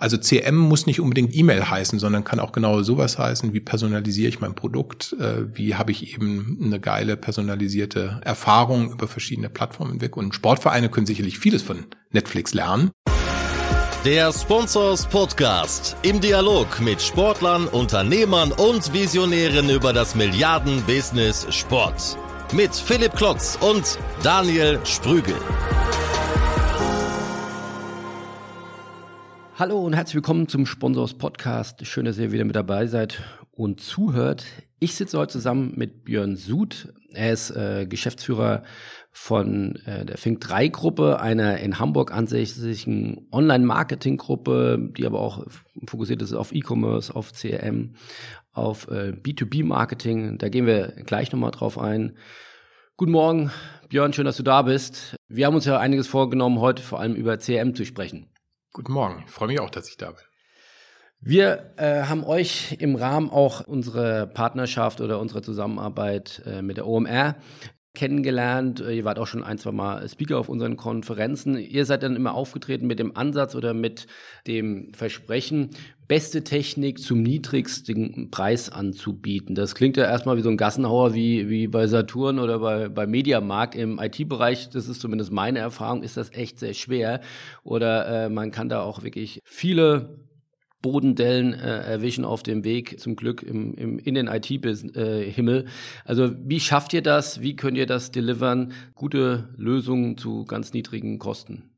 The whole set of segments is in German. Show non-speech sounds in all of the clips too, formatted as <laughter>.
Also CM muss nicht unbedingt E-Mail heißen, sondern kann auch genau sowas heißen, wie personalisiere ich mein Produkt, äh, wie habe ich eben eine geile personalisierte Erfahrung über verschiedene Plattformen weg. Und Sportvereine können sicherlich vieles von Netflix lernen. Der Sponsors Podcast im Dialog mit Sportlern, Unternehmern und Visionären über das Milliarden-Business Sport. Mit Philipp Klotz und Daniel Sprügel. Hallo und herzlich willkommen zum Sponsors Podcast. Schön, dass ihr wieder mit dabei seid und zuhört. Ich sitze heute zusammen mit Björn Sud. Er ist äh, Geschäftsführer von äh, der Fink 3 Gruppe, einer in Hamburg ansässigen Online-Marketing-Gruppe, die aber auch fokussiert ist auf E-Commerce, auf CRM, auf äh, B2B-Marketing. Da gehen wir gleich nochmal drauf ein. Guten Morgen, Björn, schön, dass du da bist. Wir haben uns ja einiges vorgenommen, heute vor allem über CRM zu sprechen. Guten Morgen. Ich freue mich auch, dass ich da bin. Wir äh, haben euch im Rahmen auch unserer Partnerschaft oder unserer Zusammenarbeit äh, mit der OMR kennengelernt. Äh, ihr wart auch schon ein, zwei Mal Speaker auf unseren Konferenzen. Ihr seid dann immer aufgetreten mit dem Ansatz oder mit dem Versprechen, beste Technik zum niedrigsten Preis anzubieten. Das klingt ja erstmal wie so ein Gassenhauer wie, wie bei Saturn oder bei, bei Mediamarkt. Im IT-Bereich, das ist zumindest meine Erfahrung, ist das echt sehr schwer. Oder äh, man kann da auch wirklich viele Bodendellen äh, erwischen auf dem Weg zum Glück im, im, in den IT-Himmel. Äh, also wie schafft ihr das? Wie könnt ihr das delivern? Gute Lösungen zu ganz niedrigen Kosten.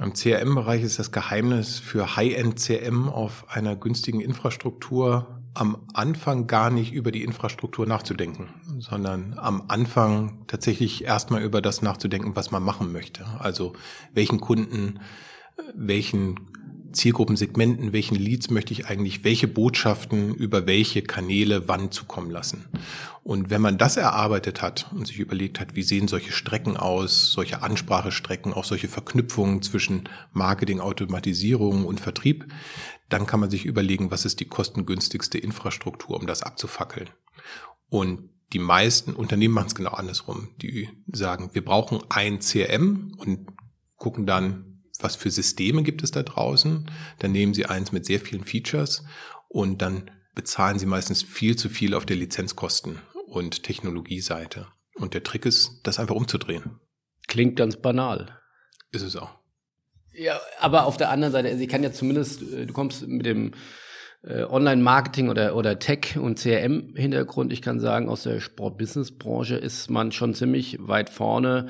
Im CRM-Bereich ist das Geheimnis für High-End-CRM auf einer günstigen Infrastruktur am Anfang gar nicht über die Infrastruktur nachzudenken, sondern am Anfang tatsächlich erstmal über das nachzudenken, was man machen möchte. Also welchen Kunden, welchen Zielgruppensegmenten, welchen Leads möchte ich eigentlich welche Botschaften über welche Kanäle wann zukommen lassen. Und wenn man das erarbeitet hat und sich überlegt hat, wie sehen solche Strecken aus, solche Ansprachestrecken, auch solche Verknüpfungen zwischen Marketing, Automatisierung und Vertrieb, dann kann man sich überlegen, was ist die kostengünstigste Infrastruktur, um das abzufackeln. Und die meisten Unternehmen machen es genau andersrum. Die sagen, wir brauchen ein CRM und gucken dann, was für Systeme gibt es da draußen. Dann nehmen Sie eins mit sehr vielen Features und dann bezahlen Sie meistens viel zu viel auf der Lizenzkosten und Technologieseite. Und der Trick ist, das einfach umzudrehen. Klingt ganz banal. Ist es auch. Ja, aber auf der anderen Seite, also ich kann ja zumindest, äh, du kommst mit dem äh, Online-Marketing oder, oder Tech- und CRM-Hintergrund. Ich kann sagen, aus der Sport-Business-Branche ist man schon ziemlich weit vorne,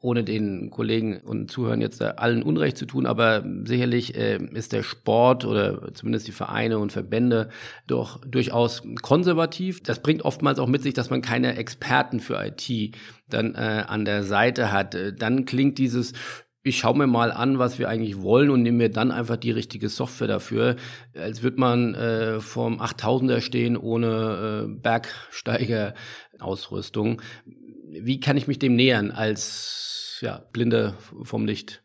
ohne den Kollegen und Zuhörern jetzt allen Unrecht zu tun, aber sicherlich äh, ist der Sport oder zumindest die Vereine und Verbände doch durchaus konservativ. Das bringt oftmals auch mit sich, dass man keine Experten für IT dann äh, an der Seite hat. Dann klingt dieses ich schaue mir mal an, was wir eigentlich wollen und nehme mir dann einfach die richtige Software dafür, als würde man äh, vorm 8000er stehen ohne äh, Bergsteiger-Ausrüstung. Wie kann ich mich dem nähern als ja, Blinde vom Licht?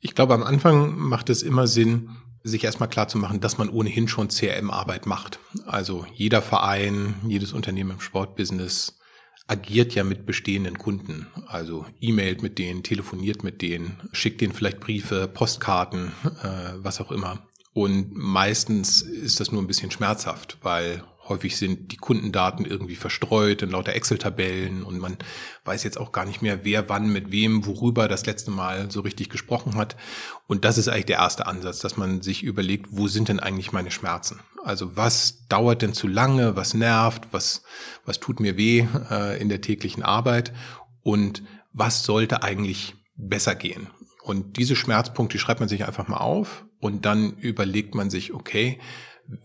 Ich glaube, am Anfang macht es immer Sinn, sich erstmal klar zu machen, dass man ohnehin schon CRM-Arbeit macht. Also jeder Verein, jedes Unternehmen im Sportbusiness agiert ja mit bestehenden Kunden. Also e-mailt mit denen, telefoniert mit denen, schickt denen vielleicht Briefe, Postkarten, äh, was auch immer. Und meistens ist das nur ein bisschen schmerzhaft, weil Häufig sind die Kundendaten irgendwie verstreut in lauter Excel-Tabellen und man weiß jetzt auch gar nicht mehr, wer wann mit wem worüber das letzte Mal so richtig gesprochen hat. Und das ist eigentlich der erste Ansatz, dass man sich überlegt, wo sind denn eigentlich meine Schmerzen? Also was dauert denn zu lange, was nervt, was, was tut mir weh äh, in der täglichen Arbeit und was sollte eigentlich besser gehen? Und diese Schmerzpunkte, schreibt man sich einfach mal auf und dann überlegt man sich, okay,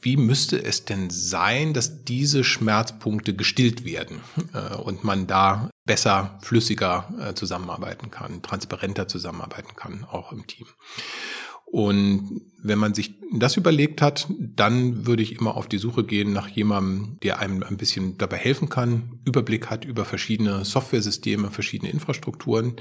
wie müsste es denn sein, dass diese Schmerzpunkte gestillt werden äh, und man da besser, flüssiger äh, zusammenarbeiten kann, transparenter zusammenarbeiten kann, auch im Team. Und wenn man sich das überlegt hat, dann würde ich immer auf die Suche gehen nach jemandem, der einem ein bisschen dabei helfen kann, Überblick hat über verschiedene Softwaresysteme, verschiedene Infrastrukturen.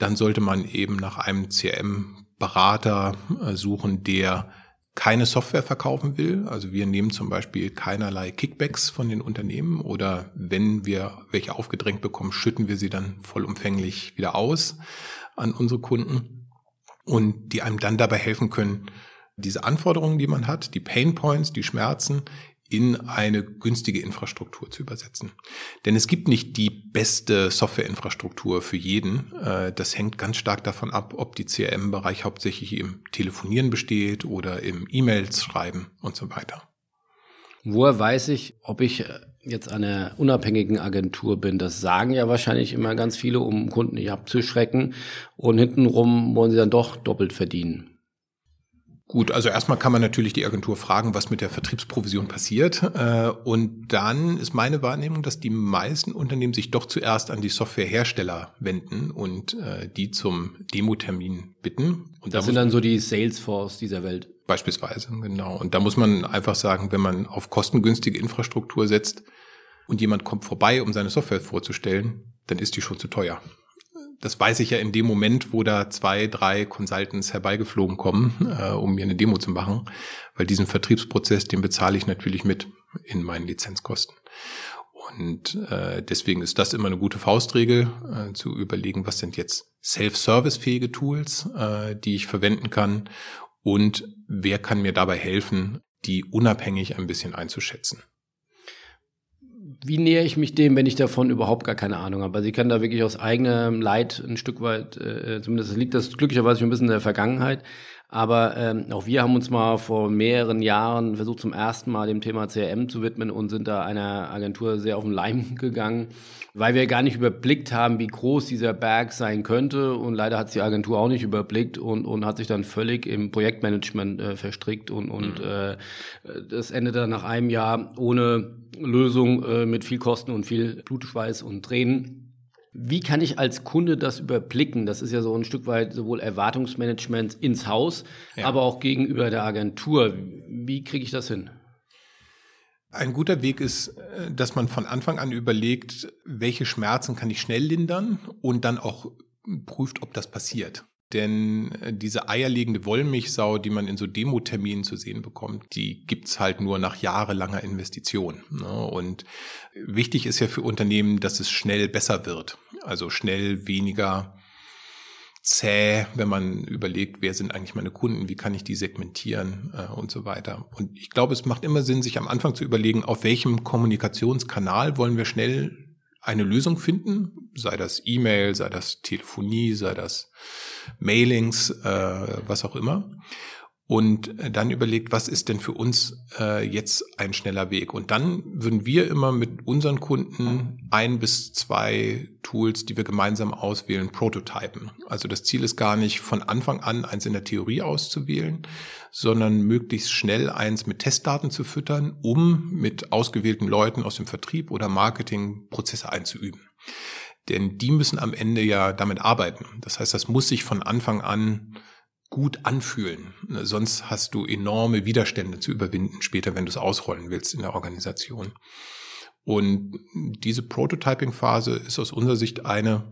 Dann sollte man eben nach einem CRM-Berater äh, suchen, der keine Software verkaufen will. Also wir nehmen zum Beispiel keinerlei Kickbacks von den Unternehmen oder wenn wir welche aufgedrängt bekommen, schütten wir sie dann vollumfänglich wieder aus an unsere Kunden. und die einem dann dabei helfen können, diese Anforderungen, die man hat, die Pain Points, die Schmerzen in eine günstige Infrastruktur zu übersetzen. Denn es gibt nicht die beste Softwareinfrastruktur für jeden. Äh, das hängt ganz stark davon ab, ob die CRM-Bereich hauptsächlich im Telefonieren besteht oder im E-Mails schreiben und so weiter. Woher weiß ich, ob ich jetzt einer unabhängigen Agentur bin? Das sagen ja wahrscheinlich immer ganz viele, um Kunden nicht abzuschrecken. Und hintenrum wollen sie dann doch doppelt verdienen. Gut, also erstmal kann man natürlich die Agentur fragen, was mit der Vertriebsprovision passiert. Äh, und dann ist meine Wahrnehmung, dass die meisten Unternehmen sich doch zuerst an die Softwarehersteller wenden und äh, die zum Demotermin bitten. Und das da sind dann so die Salesforce dieser Welt. Beispielsweise, genau. Und da muss man einfach sagen, wenn man auf kostengünstige Infrastruktur setzt und jemand kommt vorbei, um seine Software vorzustellen, dann ist die schon zu teuer das weiß ich ja in dem Moment, wo da zwei, drei Consultants herbeigeflogen kommen, äh, um mir eine Demo zu machen, weil diesen Vertriebsprozess, den bezahle ich natürlich mit in meinen Lizenzkosten. Und äh, deswegen ist das immer eine gute Faustregel, äh, zu überlegen, was sind jetzt self-service-fähige Tools, äh, die ich verwenden kann und wer kann mir dabei helfen, die unabhängig ein bisschen einzuschätzen wie nähere ich mich dem, wenn ich davon überhaupt gar keine Ahnung habe? Also ich kann da wirklich aus eigenem Leid ein Stück weit, äh, zumindest liegt das glücklicherweise schon ein bisschen in der Vergangenheit, aber ähm, auch wir haben uns mal vor mehreren Jahren versucht, zum ersten Mal dem Thema CRM zu widmen und sind da einer Agentur sehr auf den Leim <laughs> gegangen, weil wir gar nicht überblickt haben, wie groß dieser Berg sein könnte. Und leider hat es die Agentur auch nicht überblickt und, und hat sich dann völlig im Projektmanagement äh, verstrickt und, und mhm. äh, das endete dann nach einem Jahr ohne Lösung äh, mit viel Kosten und viel Blutschweiß und Tränen. Wie kann ich als Kunde das überblicken? Das ist ja so ein Stück weit sowohl Erwartungsmanagement ins Haus, ja. aber auch gegenüber der Agentur. Wie kriege ich das hin? Ein guter Weg ist, äh, dass man von Anfang an überlegt, welche Schmerzen kann ich schnell lindern und dann auch prüft, ob das passiert. Denn äh, diese eierlegende Wollmilchsau, die man in so Demo-Terminen zu sehen bekommt, die gibt's halt nur nach jahrelanger Investition. Ne? Und wichtig ist ja für Unternehmen, dass es schnell besser wird. Also schnell weniger zäh, wenn man überlegt, wer sind eigentlich meine Kunden, wie kann ich die segmentieren äh, und so weiter. Und ich glaube, es macht immer Sinn, sich am Anfang zu überlegen, auf welchem Kommunikationskanal wollen wir schnell eine Lösung finden, sei das E-Mail, sei das Telefonie, sei das Mailings, äh, was auch immer. Und dann überlegt, was ist denn für uns äh, jetzt ein schneller Weg? Und dann würden wir immer mit unseren Kunden ein bis zwei Tools, die wir gemeinsam auswählen, prototypen. Also das Ziel ist gar nicht von Anfang an eins in der Theorie auszuwählen, sondern möglichst schnell eins mit Testdaten zu füttern, um mit ausgewählten Leuten aus dem Vertrieb oder Marketing Prozesse einzuüben. Denn die müssen am Ende ja damit arbeiten. Das heißt, das muss sich von Anfang an gut anfühlen. Sonst hast du enorme Widerstände zu überwinden später, wenn du es ausrollen willst in der Organisation. Und diese Prototyping-Phase ist aus unserer Sicht eine,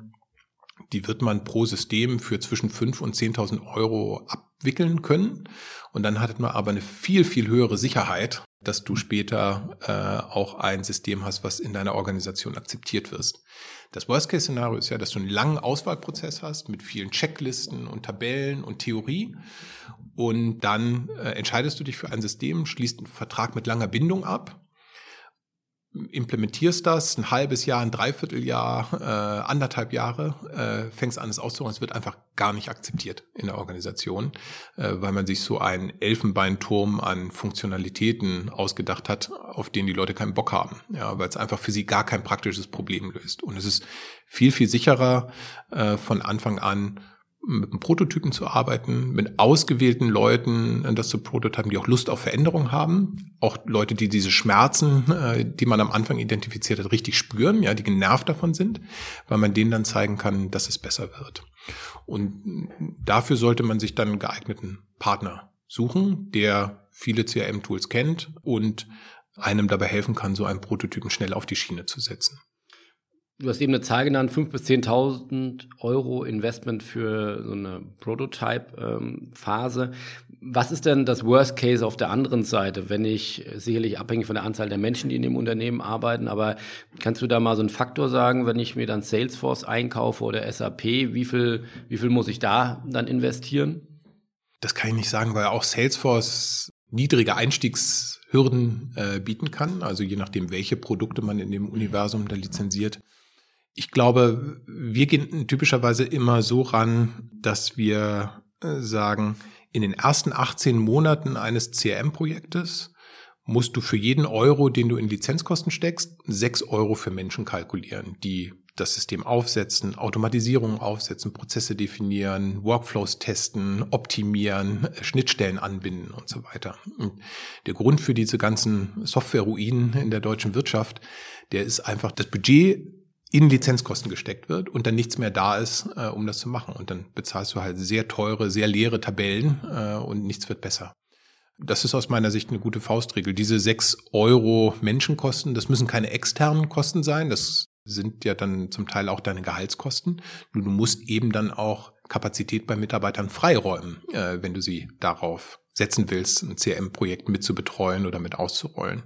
die wird man pro System für zwischen 5.000 und 10.000 Euro abwickeln können. Und dann hat man aber eine viel, viel höhere Sicherheit, dass du später äh, auch ein System hast, was in deiner Organisation akzeptiert wirst. Das Worst-Case-Szenario ist ja, dass du einen langen Auswahlprozess hast mit vielen Checklisten und Tabellen und Theorie. Und dann äh, entscheidest du dich für ein System, schließt einen Vertrag mit langer Bindung ab implementierst das ein halbes Jahr, ein Dreivierteljahr, äh, anderthalb Jahre, äh, fängst an, es auszuräumen. Es wird einfach gar nicht akzeptiert in der Organisation, äh, weil man sich so einen Elfenbeinturm an Funktionalitäten ausgedacht hat, auf den die Leute keinen Bock haben, ja, weil es einfach für sie gar kein praktisches Problem löst. Und es ist viel, viel sicherer äh, von Anfang an mit einem Prototypen zu arbeiten, mit ausgewählten Leuten das zu prototypen, die auch Lust auf Veränderung haben, auch Leute, die diese Schmerzen, äh, die man am Anfang identifiziert hat, richtig spüren, ja, die genervt davon sind, weil man denen dann zeigen kann, dass es besser wird. Und dafür sollte man sich dann einen geeigneten Partner suchen, der viele CRM-Tools kennt und einem dabei helfen kann, so einen Prototypen schnell auf die Schiene zu setzen. Du hast eben eine Zahl genannt, 5.000 bis 10.000 Euro Investment für so eine Prototype-Phase. Was ist denn das Worst Case auf der anderen Seite, wenn ich sicherlich abhängig von der Anzahl der Menschen, die in dem Unternehmen arbeiten, aber kannst du da mal so einen Faktor sagen, wenn ich mir dann Salesforce einkaufe oder SAP, wie viel, wie viel muss ich da dann investieren? Das kann ich nicht sagen, weil auch Salesforce niedrige Einstiegshürden äh, bieten kann, also je nachdem, welche Produkte man in dem Universum da lizenziert. Ich glaube, wir gehen typischerweise immer so ran, dass wir äh, sagen, in den ersten 18 Monaten eines CRM-Projektes musst du für jeden Euro, den du in Lizenzkosten steckst, 6 Euro für Menschen kalkulieren, die das System aufsetzen, Automatisierung aufsetzen, Prozesse definieren, Workflows testen, optimieren, Schnittstellen anbinden und so weiter. Und der Grund für diese ganzen Software-Ruinen in der deutschen Wirtschaft, der ist einfach das Budget in Lizenzkosten gesteckt wird und dann nichts mehr da ist, äh, um das zu machen. Und dann bezahlst du halt sehr teure, sehr leere Tabellen äh, und nichts wird besser. Das ist aus meiner Sicht eine gute Faustregel. Diese sechs Euro Menschenkosten, das müssen keine externen Kosten sein. Das sind ja dann zum Teil auch deine Gehaltskosten. Du, du musst eben dann auch Kapazität bei Mitarbeitern freiräumen, äh, wenn du sie darauf setzen willst, ein CRM-Projekt mit zu betreuen oder mit auszurollen.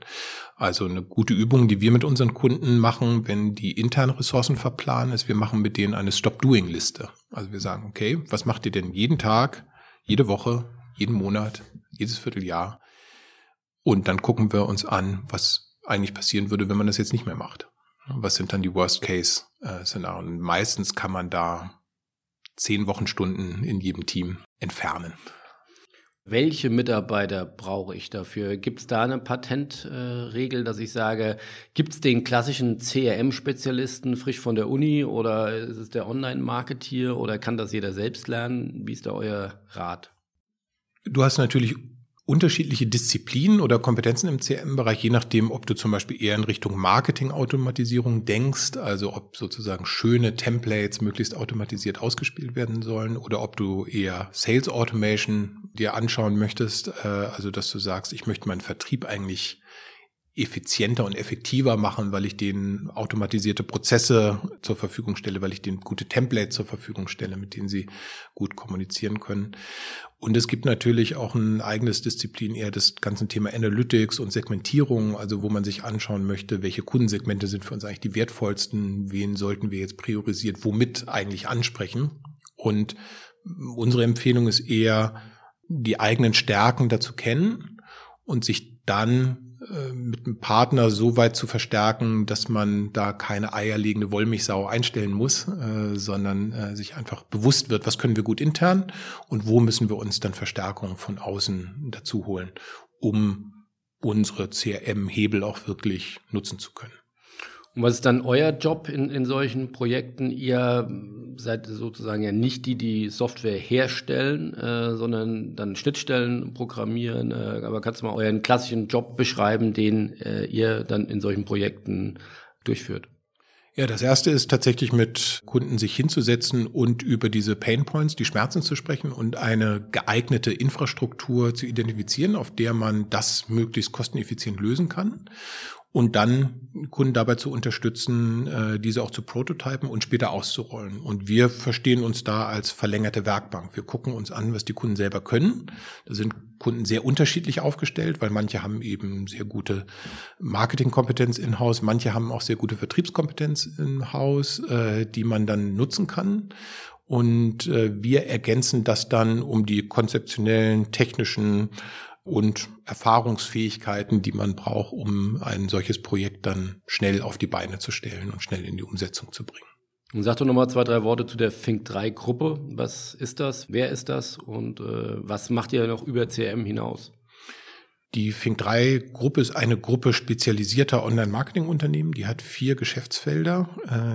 Also eine gute Übung, die wir mit unseren Kunden machen, wenn die internen Ressourcen verplanen, ist, wir machen mit denen eine Stop-Doing-Liste. Also wir sagen, okay, was macht ihr denn jeden Tag, jede Woche, jeden Monat, jedes Vierteljahr? Und dann gucken wir uns an, was eigentlich passieren würde, wenn man das jetzt nicht mehr macht. Was sind dann die Worst-Case-Szenarien? Meistens kann man da zehn Wochenstunden in jedem Team entfernen. Welche Mitarbeiter brauche ich dafür? Gibt es da eine Patentregel, äh, dass ich sage, gibt es den klassischen CRM-Spezialisten frisch von der Uni oder ist es der Online-Marketeer oder kann das jeder selbst lernen? Wie ist da euer Rat? Du hast natürlich unterschiedliche Disziplinen oder Kompetenzen im CRM-Bereich, je nachdem, ob du zum Beispiel eher in Richtung Marketing-Automatisierung denkst, also ob sozusagen schöne Templates möglichst automatisiert ausgespielt werden sollen, oder ob du eher Sales Automation dir anschauen möchtest, äh, also dass du sagst, ich möchte meinen Vertrieb eigentlich effizienter und effektiver machen, weil ich denen automatisierte Prozesse zur Verfügung stelle, weil ich denen gute Templates zur Verfügung stelle, mit denen sie gut kommunizieren können. Und es gibt natürlich auch ein eigenes Disziplin, eher das ganze Thema Analytics und Segmentierung, also wo man sich anschauen möchte, welche Kundensegmente sind für uns eigentlich die wertvollsten, wen sollten wir jetzt priorisiert, womit eigentlich ansprechen. Und unsere Empfehlung ist eher, die eigenen Stärken dazu kennen und sich dann mit einem Partner so weit zu verstärken, dass man da keine eierlegende Wollmilchsau einstellen muss, äh, sondern äh, sich einfach bewusst wird, was können wir gut intern und wo müssen wir uns dann Verstärkung von außen dazu holen, um unsere CRM-Hebel auch wirklich nutzen zu können. Und was ist dann euer Job in, in solchen Projekten? Ihr seid sozusagen ja nicht die, die Software herstellen, äh, sondern dann Schnittstellen programmieren. Äh, aber kannst du mal euren klassischen Job beschreiben, den äh, ihr dann in solchen Projekten durchführt? Ja, das erste ist tatsächlich mit Kunden sich hinzusetzen und über diese Pain Points, die Schmerzen zu sprechen und eine geeignete Infrastruktur zu identifizieren, auf der man das möglichst kosteneffizient lösen kann und dann Kunden dabei zu unterstützen, äh, diese auch zu prototypen und später auszurollen. Und wir verstehen uns da als verlängerte Werkbank. Wir gucken uns an, was die Kunden selber können. Da sind Kunden sehr unterschiedlich aufgestellt, weil manche haben eben sehr gute Marketingkompetenz in Haus, manche haben auch sehr gute Vertriebskompetenz in Haus, äh, die man dann nutzen kann. Und äh, wir ergänzen das dann um die konzeptionellen, technischen und Erfahrungsfähigkeiten, die man braucht, um ein solches Projekt dann schnell auf die Beine zu stellen und schnell in die Umsetzung zu bringen. Und sag doch nochmal zwei, drei Worte zu der Fink 3 Gruppe. Was ist das? Wer ist das? Und äh, was macht ihr noch über CRM hinaus? Die Fink 3 Gruppe ist eine Gruppe spezialisierter Online-Marketing-Unternehmen. Die hat vier Geschäftsfelder.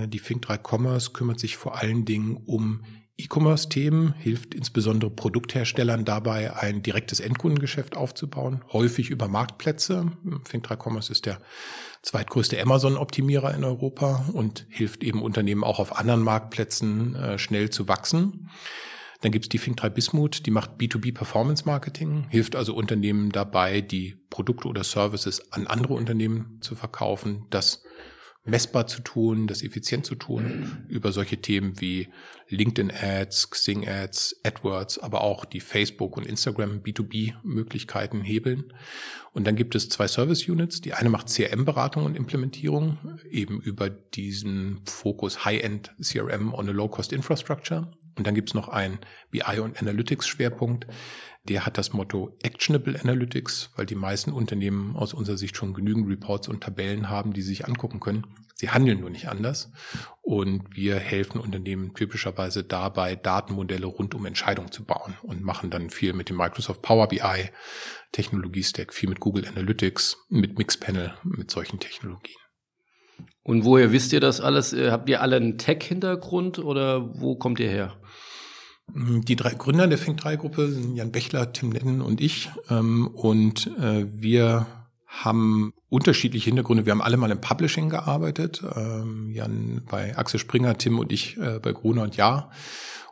Äh, die Fink 3 Commerce kümmert sich vor allen Dingen um E-Commerce-Themen hilft insbesondere Produktherstellern dabei, ein direktes Endkundengeschäft aufzubauen, häufig über Marktplätze. Fink3 Commerce ist der zweitgrößte Amazon-Optimierer in Europa und hilft eben Unternehmen auch auf anderen Marktplätzen äh, schnell zu wachsen. Dann gibt's die Fink3 Bismuth, die macht B2B Performance Marketing, hilft also Unternehmen dabei, die Produkte oder Services an andere Unternehmen zu verkaufen. Das messbar zu tun, das effizient zu tun, über solche Themen wie LinkedIn Ads, Xing Ads, AdWords, aber auch die Facebook und Instagram B2B Möglichkeiten hebeln. Und dann gibt es zwei Service Units. Die eine macht CRM-Beratung und Implementierung, eben über diesen Fokus High-End CRM on a Low-Cost Infrastructure. Und dann gibt es noch einen BI und Analytics Schwerpunkt, der hat das Motto Actionable Analytics, weil die meisten Unternehmen aus unserer Sicht schon genügend Reports und Tabellen haben, die sie sich angucken können. Sie handeln nur nicht anders. Und wir helfen Unternehmen typischerweise dabei, Datenmodelle rund um Entscheidungen zu bauen und machen dann viel mit dem Microsoft Power BI Technologiestack, viel mit Google Analytics, mit Mixpanel, mit solchen Technologien. Und woher wisst ihr das alles? Äh, habt ihr alle einen Tech-Hintergrund oder wo kommt ihr her? Die drei Gründer der Fink 3 Gruppe sind Jan Bechler, Tim Netten und ich. Ähm, und äh, wir haben unterschiedliche Hintergründe. Wir haben alle mal im Publishing gearbeitet. Ähm, Jan bei Axel Springer, Tim und ich äh, bei Gruner und Ja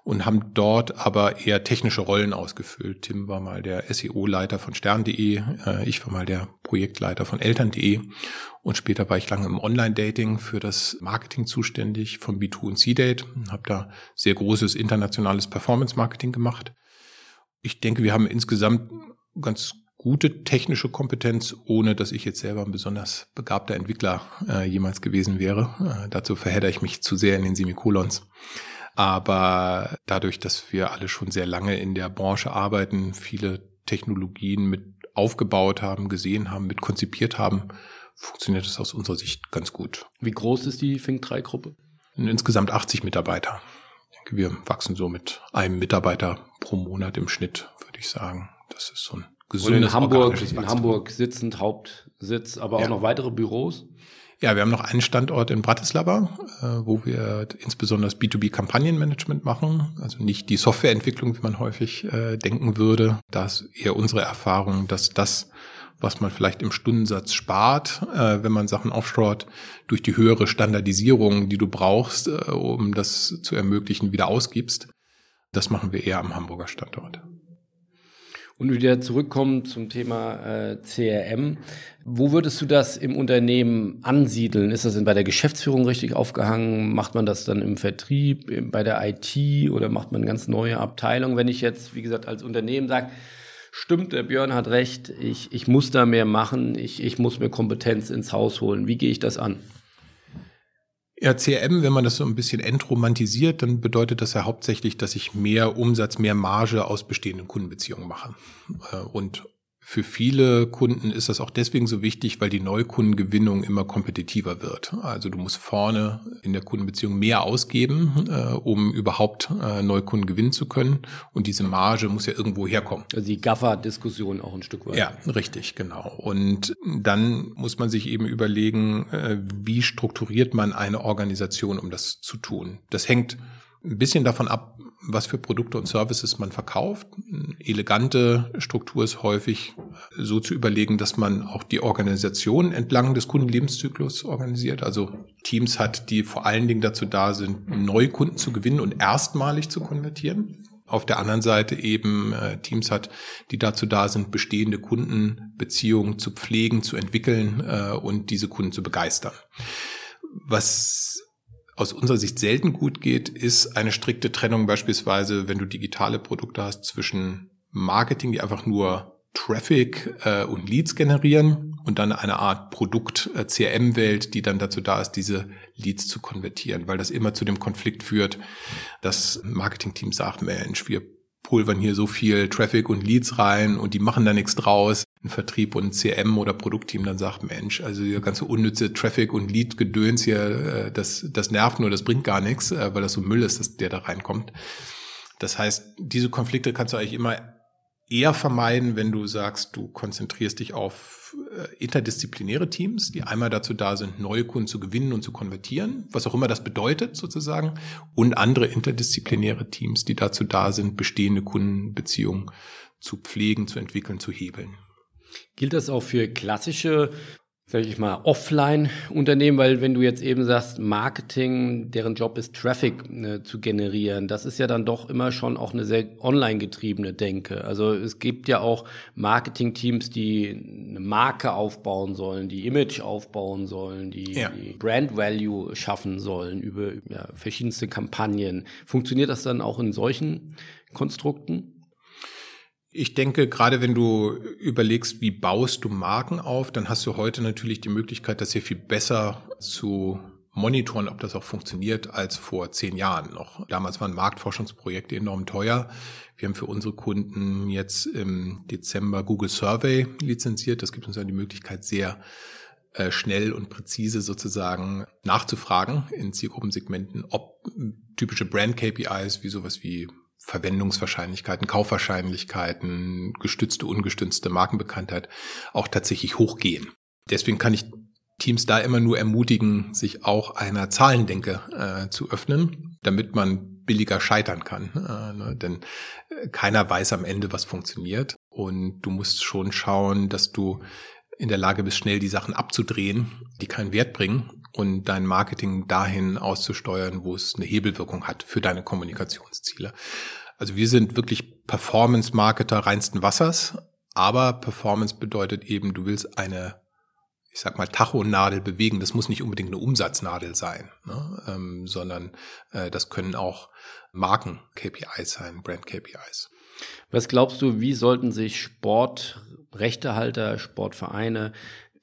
und haben dort aber eher technische Rollen ausgefüllt. Tim war mal der SEO-Leiter von stern.de, äh, ich war mal der Projektleiter von eltern.de und später war ich lange im Online-Dating für das Marketing zuständig von B2 und C-Date, habe da sehr großes internationales Performance-Marketing gemacht. Ich denke, wir haben insgesamt ganz gute technische Kompetenz, ohne dass ich jetzt selber ein besonders begabter Entwickler äh, jemals gewesen wäre. Äh, dazu verhedder ich mich zu sehr in den Semikolons. Aber dadurch, dass wir alle schon sehr lange in der Branche arbeiten, viele Technologien mit aufgebaut haben, gesehen haben, mit konzipiert haben, funktioniert es aus unserer Sicht ganz gut. Wie groß ist die Fink 3 Gruppe? Insgesamt 80 Mitarbeiter. Denke, wir wachsen so mit einem Mitarbeiter pro Monat im Schnitt, würde ich sagen. Das ist so ein gesundes Und in Hamburg, in Hamburg sitzend Hauptsitz, aber auch ja. noch weitere Büros? Ja, wir haben noch einen Standort in Bratislava, äh, wo wir insbesondere das B2B-Kampagnenmanagement machen. Also nicht die Softwareentwicklung, wie man häufig äh, denken würde. Da ist eher unsere Erfahrung, dass das, was man vielleicht im Stundensatz spart, äh, wenn man Sachen offshoret, durch die höhere Standardisierung, die du brauchst, um das zu ermöglichen, wieder ausgibst. Das machen wir eher am Hamburger Standort. Und wieder zurückkommen zum Thema äh, CRM. Wo würdest du das im Unternehmen ansiedeln? Ist das denn bei der Geschäftsführung richtig aufgehangen? Macht man das dann im Vertrieb, bei der IT oder macht man eine ganz neue Abteilung? Wenn ich jetzt, wie gesagt, als Unternehmen sage, stimmt, der Björn hat recht, ich, ich muss da mehr machen, ich, ich muss mir Kompetenz ins Haus holen. Wie gehe ich das an? Ja, CRM, wenn man das so ein bisschen entromantisiert, dann bedeutet das ja hauptsächlich, dass ich mehr Umsatz, mehr Marge aus bestehenden Kundenbeziehungen mache. Äh, und für viele Kunden ist das auch deswegen so wichtig, weil die Neukundengewinnung immer kompetitiver wird. Also du musst vorne in der Kundenbeziehung mehr ausgeben, äh, um überhaupt äh, Neukunden gewinnen zu können. Und diese Marge muss ja irgendwo herkommen. Also die Gaffer-Diskussion auch ein Stück weit. Ja, richtig, genau. Und dann muss man sich eben überlegen, äh, wie strukturiert man eine Organisation, um das zu tun. Das hängt ein bisschen davon ab, was für Produkte und Services man verkauft. Eine elegante Struktur ist häufig so zu überlegen, dass man auch die Organisation entlang des Kundenlebenszyklus organisiert. Also Teams hat, die vor allen Dingen dazu da sind, neue Kunden zu gewinnen und erstmalig zu konvertieren. Auf der anderen Seite eben äh, Teams hat, die dazu da sind, bestehende Kundenbeziehungen zu pflegen, zu entwickeln äh, und diese Kunden zu begeistern. Was aus unserer Sicht selten gut geht, ist eine strikte Trennung beispielsweise, wenn du digitale Produkte hast zwischen Marketing, die einfach nur Traffic äh, und Leads generieren und dann eine Art Produkt-CRM-Welt, äh, die dann dazu da ist, diese Leads zu konvertieren, weil das immer zu dem Konflikt führt, dass Marketing-Team sagt, Mensch, wir pulvern hier so viel Traffic und Leads rein und die machen da nichts draus. Ein Vertrieb und ein CM oder Produktteam dann sagt, Mensch, also der ganze unnütze Traffic und Lead-Gedöns hier, äh, das, das nervt nur, das bringt gar nichts, äh, weil das so Müll ist, dass der da reinkommt. Das heißt, diese Konflikte kannst du eigentlich immer eher vermeiden, wenn du sagst, du konzentrierst dich auf äh, interdisziplinäre Teams, die einmal dazu da sind, neue Kunden zu gewinnen und zu konvertieren, was auch immer das bedeutet sozusagen, und andere interdisziplinäre Teams, die dazu da sind, bestehende Kundenbeziehungen zu pflegen, zu entwickeln, zu hebeln. Gilt das auch für klassische sage ich mal, Offline-Unternehmen, weil wenn du jetzt eben sagst, Marketing, deren Job ist, Traffic ne, zu generieren, das ist ja dann doch immer schon auch eine sehr online getriebene Denke. Also es gibt ja auch Marketing-Teams, die eine Marke aufbauen sollen, die Image aufbauen sollen, die, ja. die Brand Value schaffen sollen über ja, verschiedenste Kampagnen. Funktioniert das dann auch in solchen Konstrukten? Ich denke, gerade wenn du überlegst, wie baust du Marken auf, dann hast du heute natürlich die Möglichkeit, das hier viel besser zu monitoren, ob das auch funktioniert, als vor zehn Jahren noch. Damals waren Marktforschungsprojekte enorm teuer. Wir haben für unsere Kunden jetzt im Dezember Google Survey lizenziert. Das gibt uns dann die Möglichkeit, sehr äh, schnell und präzise sozusagen nachzufragen in Zielgruppensegmenten, ob typische Brand-KPIs wie sowas wie Verwendungswahrscheinlichkeiten, Kaufwahrscheinlichkeiten, gestützte, ungestützte Markenbekanntheit auch tatsächlich hochgehen. Deswegen kann ich Teams da immer nur ermutigen, sich auch einer Zahlendenke äh, zu öffnen, damit man billiger scheitern kann. Äh, ne? Denn äh, keiner weiß am Ende, was funktioniert. Und du musst schon schauen, dass du in der Lage bist, schnell die Sachen abzudrehen, die keinen Wert bringen und dein Marketing dahin auszusteuern, wo es eine Hebelwirkung hat für deine Kommunikationsziele. Also wir sind wirklich Performance-Marketer reinsten Wassers, aber Performance bedeutet eben, du willst eine, ich sag mal, Tachonadel bewegen. Das muss nicht unbedingt eine Umsatznadel sein, ne? ähm, sondern äh, das können auch Marken-KPIs sein, Brand-KPIs. Was glaubst du, wie sollten sich Sportrechtehalter, Sportvereine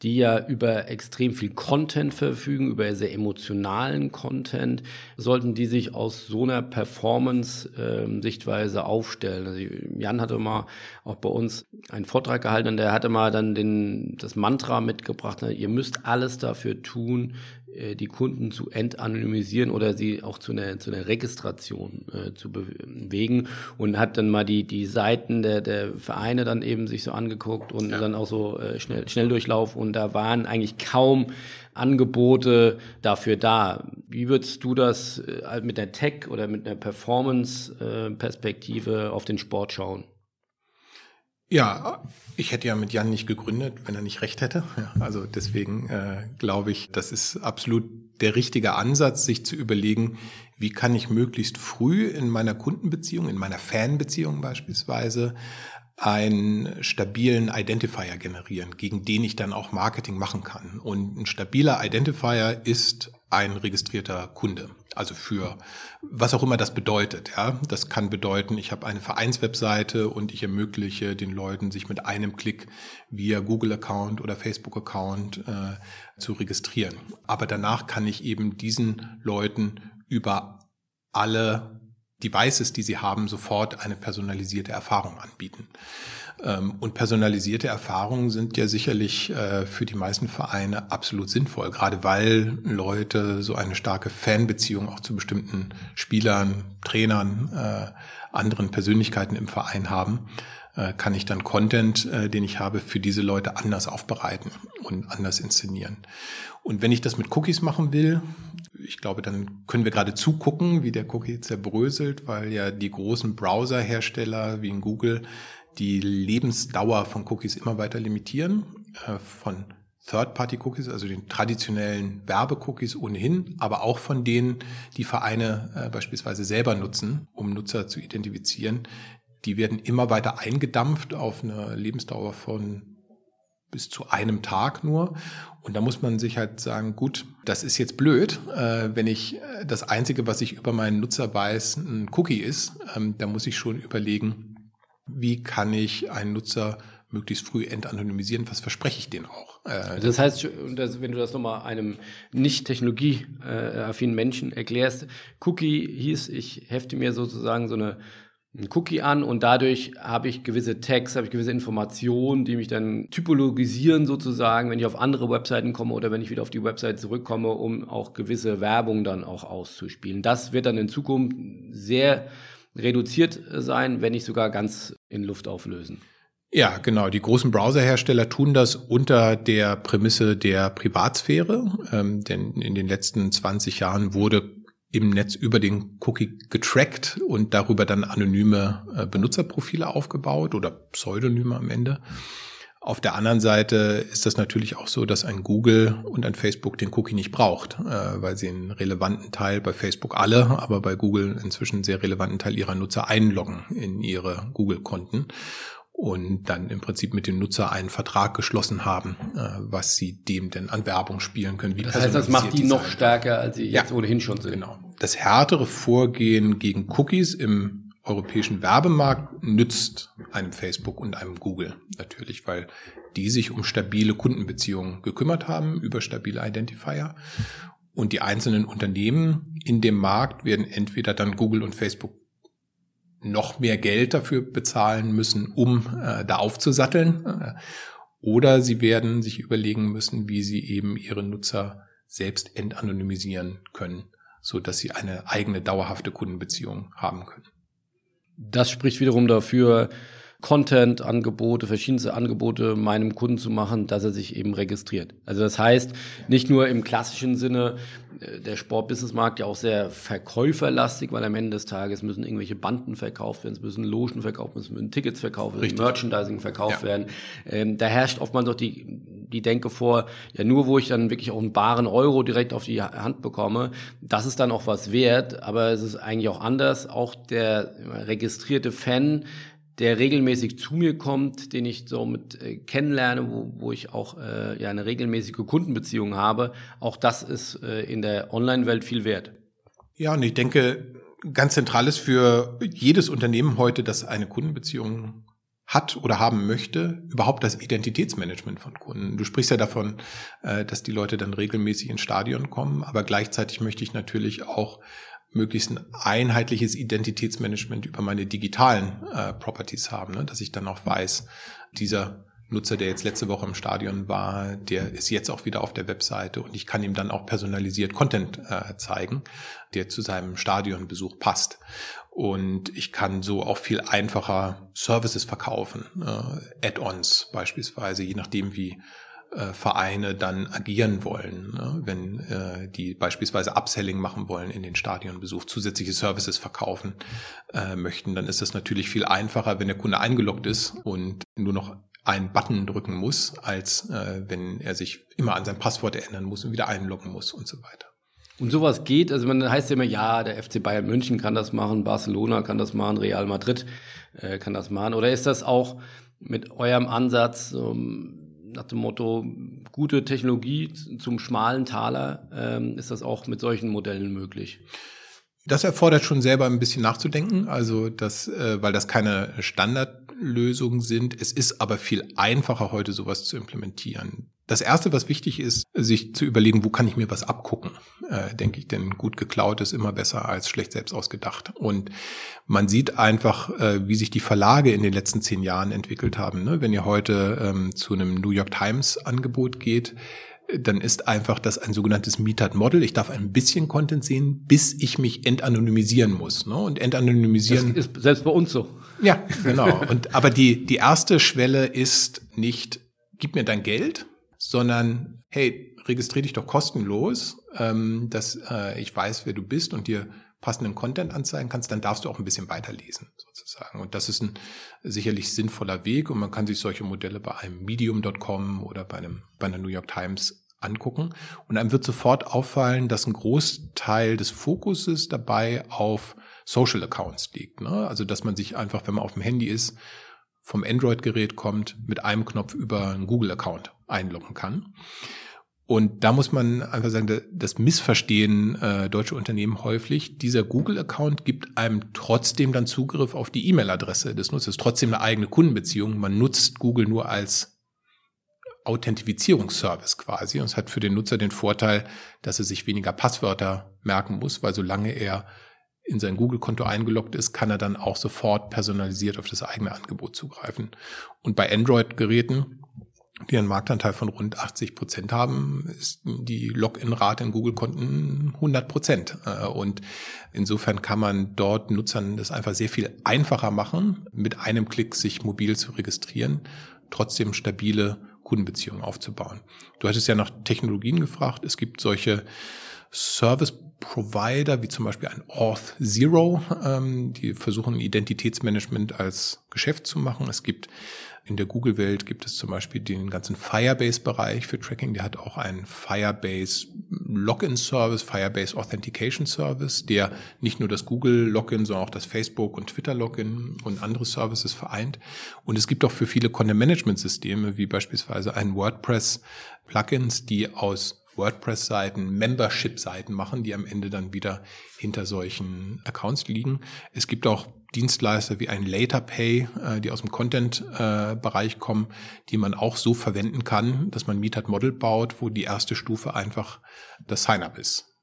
die ja über extrem viel Content verfügen, über sehr emotionalen Content, sollten die sich aus so einer Performance-Sichtweise aufstellen. Also Jan hatte mal auch bei uns einen Vortrag gehalten und der hatte mal dann den, das Mantra mitgebracht, ne, ihr müsst alles dafür tun, äh, die Kunden zu entanonymisieren oder sie auch zu einer, zu einer Registration äh, zu bewegen und hat dann mal die, die Seiten der, der Vereine dann eben sich so angeguckt und ja. dann auch so äh, schnell, Schnelldurchlauf und da waren eigentlich kaum Angebote dafür da. Wie würdest du das äh, mit der Tech oder mit einer Performance-Perspektive äh, auf den Sport schauen? Ja, ich hätte ja mit Jan nicht gegründet, wenn er nicht recht hätte. Ja, also deswegen äh, glaube ich, das ist absolut der richtige Ansatz, sich zu überlegen, wie kann ich möglichst früh in meiner Kundenbeziehung, in meiner Fanbeziehung beispielsweise, einen stabilen Identifier generieren, gegen den ich dann auch Marketing machen kann. Und ein stabiler Identifier ist ein registrierter Kunde. Also für was auch immer das bedeutet. Ja, das kann bedeuten, ich habe eine Vereinswebseite und ich ermögliche den Leuten, sich mit einem Klick via Google-Account oder Facebook-Account äh, zu registrieren. Aber danach kann ich eben diesen Leuten über alle Devices, die sie haben, sofort eine personalisierte Erfahrung anbieten. Ähm, und personalisierte Erfahrungen sind ja sicherlich äh, für die meisten Vereine absolut sinnvoll, gerade weil Leute so eine starke Fanbeziehung auch zu bestimmten Spielern, Trainern, äh, anderen Persönlichkeiten im Verein haben kann ich dann Content, den ich habe, für diese Leute anders aufbereiten und anders inszenieren. Und wenn ich das mit Cookies machen will, ich glaube, dann können wir gerade zugucken, wie der Cookie zerbröselt, weil ja die großen Browserhersteller wie in Google die Lebensdauer von Cookies immer weiter limitieren, äh, von Third-Party-Cookies, also den traditionellen Werbe-Cookies ohnehin, aber auch von denen, die Vereine äh, beispielsweise selber nutzen, um Nutzer zu identifizieren. Die werden immer weiter eingedampft auf eine Lebensdauer von bis zu einem Tag nur. Und da muss man sich halt sagen, gut, das ist jetzt blöd, äh, wenn ich äh, das Einzige, was ich über meinen Nutzer weiß, ein Cookie ist. Ähm, da muss ich schon überlegen, wie kann ich einen Nutzer möglichst früh entanonymisieren, was verspreche ich denen auch. Äh, das heißt, wenn du das nochmal einem nicht technologieaffinen Menschen erklärst, Cookie hieß, ich hefte mir sozusagen so eine einen Cookie an und dadurch habe ich gewisse Tags, habe ich gewisse Informationen, die mich dann typologisieren sozusagen, wenn ich auf andere Webseiten komme oder wenn ich wieder auf die Website zurückkomme, um auch gewisse Werbung dann auch auszuspielen. Das wird dann in Zukunft sehr reduziert sein, wenn nicht sogar ganz in Luft auflösen. Ja, genau. Die großen Browserhersteller tun das unter der Prämisse der Privatsphäre, ähm, denn in den letzten 20 Jahren wurde im Netz über den Cookie getrackt und darüber dann anonyme äh, Benutzerprofile aufgebaut oder Pseudonyme am Ende. Auf der anderen Seite ist das natürlich auch so, dass ein Google und ein Facebook den Cookie nicht braucht, äh, weil sie einen relevanten Teil bei Facebook alle, aber bei Google inzwischen einen sehr relevanten Teil ihrer Nutzer einloggen in ihre Google-Konten und dann im Prinzip mit dem Nutzer einen Vertrag geschlossen haben, äh, was sie dem denn an Werbung spielen können. Wie das heißt, das macht die noch stärker, als sie jetzt ja, ohnehin schon sind. Genau. Das härtere Vorgehen gegen Cookies im europäischen Werbemarkt nützt einem Facebook und einem Google natürlich, weil die sich um stabile Kundenbeziehungen gekümmert haben, über stabile Identifier. Und die einzelnen Unternehmen in dem Markt werden entweder dann Google und Facebook noch mehr Geld dafür bezahlen müssen, um äh, da aufzusatteln. Äh, oder sie werden sich überlegen müssen, wie sie eben ihre Nutzer selbst entanonymisieren können, so dass sie eine eigene dauerhafte Kundenbeziehung haben können. Das spricht wiederum dafür, Content-Angebote, verschiedenste Angebote meinem Kunden zu machen, dass er sich eben registriert. Also das heißt, nicht nur im klassischen Sinne, äh, der Sport-Business-Markt ja auch sehr verkäuferlastig, weil am Ende des Tages müssen irgendwelche Banden verkauft werden, es müssen Logen verkauft werden, es müssen Tickets verkauft werden, Merchandising verkauft ja. werden. Ähm, da herrscht oftmals doch die, die Denke vor, ja nur wo ich dann wirklich auch einen baren Euro direkt auf die Hand bekomme, das ist dann auch was wert, aber es ist eigentlich auch anders. Auch der registrierte Fan der regelmäßig zu mir kommt, den ich so mit äh, kennenlerne, wo, wo ich auch äh, ja eine regelmäßige Kundenbeziehung habe, auch das ist äh, in der Online-Welt viel wert. Ja, und ich denke, ganz zentral ist für jedes Unternehmen heute, das eine Kundenbeziehung hat oder haben möchte, überhaupt das Identitätsmanagement von Kunden. Du sprichst ja davon, äh, dass die Leute dann regelmäßig ins Stadion kommen, aber gleichzeitig möchte ich natürlich auch möglichst ein einheitliches Identitätsmanagement über meine digitalen äh, Properties haben, ne? dass ich dann auch weiß, dieser Nutzer, der jetzt letzte Woche im Stadion war, der ist jetzt auch wieder auf der Webseite und ich kann ihm dann auch personalisiert Content äh, zeigen, der zu seinem Stadionbesuch passt. Und ich kann so auch viel einfacher Services verkaufen, äh, Add-ons beispielsweise, je nachdem wie äh, Vereine dann agieren wollen, ne? wenn äh, die beispielsweise Upselling machen wollen in den Stadionbesuch, zusätzliche Services verkaufen äh, möchten, dann ist es natürlich viel einfacher, wenn der Kunde eingeloggt ist und nur noch einen Button drücken muss, als äh, wenn er sich immer an sein Passwort erinnern muss und wieder einloggen muss und so weiter. Und sowas geht, also man heißt ja immer, ja, der FC Bayern München kann das machen, Barcelona kann das machen, Real Madrid äh, kann das machen. Oder ist das auch mit eurem Ansatz, ähm, nach dem Motto, gute Technologie zum schmalen Taler, ähm, ist das auch mit solchen Modellen möglich? Das erfordert schon selber ein bisschen nachzudenken, also das, äh, weil das keine Standardlösungen sind. Es ist aber viel einfacher heute sowas zu implementieren. Das erste, was wichtig ist, sich zu überlegen, wo kann ich mir was abgucken, äh, denke ich, denn gut geklaut ist immer besser als schlecht selbst ausgedacht. Und man sieht einfach, äh, wie sich die Verlage in den letzten zehn Jahren entwickelt haben. Ne? Wenn ihr heute ähm, zu einem New York Times Angebot geht, dann ist einfach das ein sogenanntes Metered Model. Ich darf ein bisschen Content sehen, bis ich mich entanonymisieren muss. Ne? Und entanonymisieren. Das ist selbst bei uns so. Ja, genau. Und, aber die, die erste Schwelle ist nicht, gib mir dein Geld, sondern hey, registriere dich doch kostenlos, ähm, dass äh, ich weiß, wer du bist und dir passenden Content anzeigen kannst, dann darfst du auch ein bisschen weiterlesen sozusagen. Und das ist ein sicherlich sinnvoller Weg und man kann sich solche Modelle bei einem Medium.com oder bei einem bei einer New York Times angucken und einem wird sofort auffallen, dass ein Großteil des Fokuses dabei auf Social Accounts liegt. Ne? Also dass man sich einfach, wenn man auf dem Handy ist, vom Android-Gerät kommt, mit einem Knopf über einen Google-Account einloggen kann. Und da muss man einfach sagen, das Missverstehen äh, deutsche Unternehmen häufig. Dieser Google-Account gibt einem trotzdem dann Zugriff auf die E-Mail-Adresse des Nutzers, trotzdem eine eigene Kundenbeziehung. Man nutzt Google nur als Authentifizierungsservice quasi. Und es hat für den Nutzer den Vorteil, dass er sich weniger Passwörter merken muss, weil solange er in sein Google-Konto eingeloggt ist, kann er dann auch sofort personalisiert auf das eigene Angebot zugreifen. Und bei Android-Geräten, die einen Marktanteil von rund 80 Prozent haben, ist die Login-Rate in Google-Konten 100 Prozent. Äh, und insofern kann man dort Nutzern das einfach sehr viel einfacher machen, mit einem Klick sich mobil zu registrieren, trotzdem stabile Kundenbeziehungen aufzubauen. Du hattest ja nach Technologien gefragt. Es gibt solche Service Provider, wie zum Beispiel ein Auth Zero, ähm, die versuchen Identitätsmanagement als Geschäft zu machen. Es gibt In der Google-Welt gibt es zum Beispiel den ganzen Firebase-Bereich für Tracking. Der hat auch einen Firebase Login-Service, Firebase Authentication Service, der nicht nur das Google-Login, sondern auch das Facebook- und Twitter-Login und andere Services vereint. Und es gibt auch für viele Content-Management-Systeme, wie beispielsweise ein WordPress-Plugins, die aus WordPress-Seiten, Membership-Seiten machen, die am Ende dann wieder hinter solchen Accounts liegen. Es gibt auch Dienstleister wie ein LaterPay, äh, die aus dem Content-Bereich kommen, die man auch so verwenden kann, dass man Meetup Model baut, wo die erste Stufe einfach das Sign-up ist.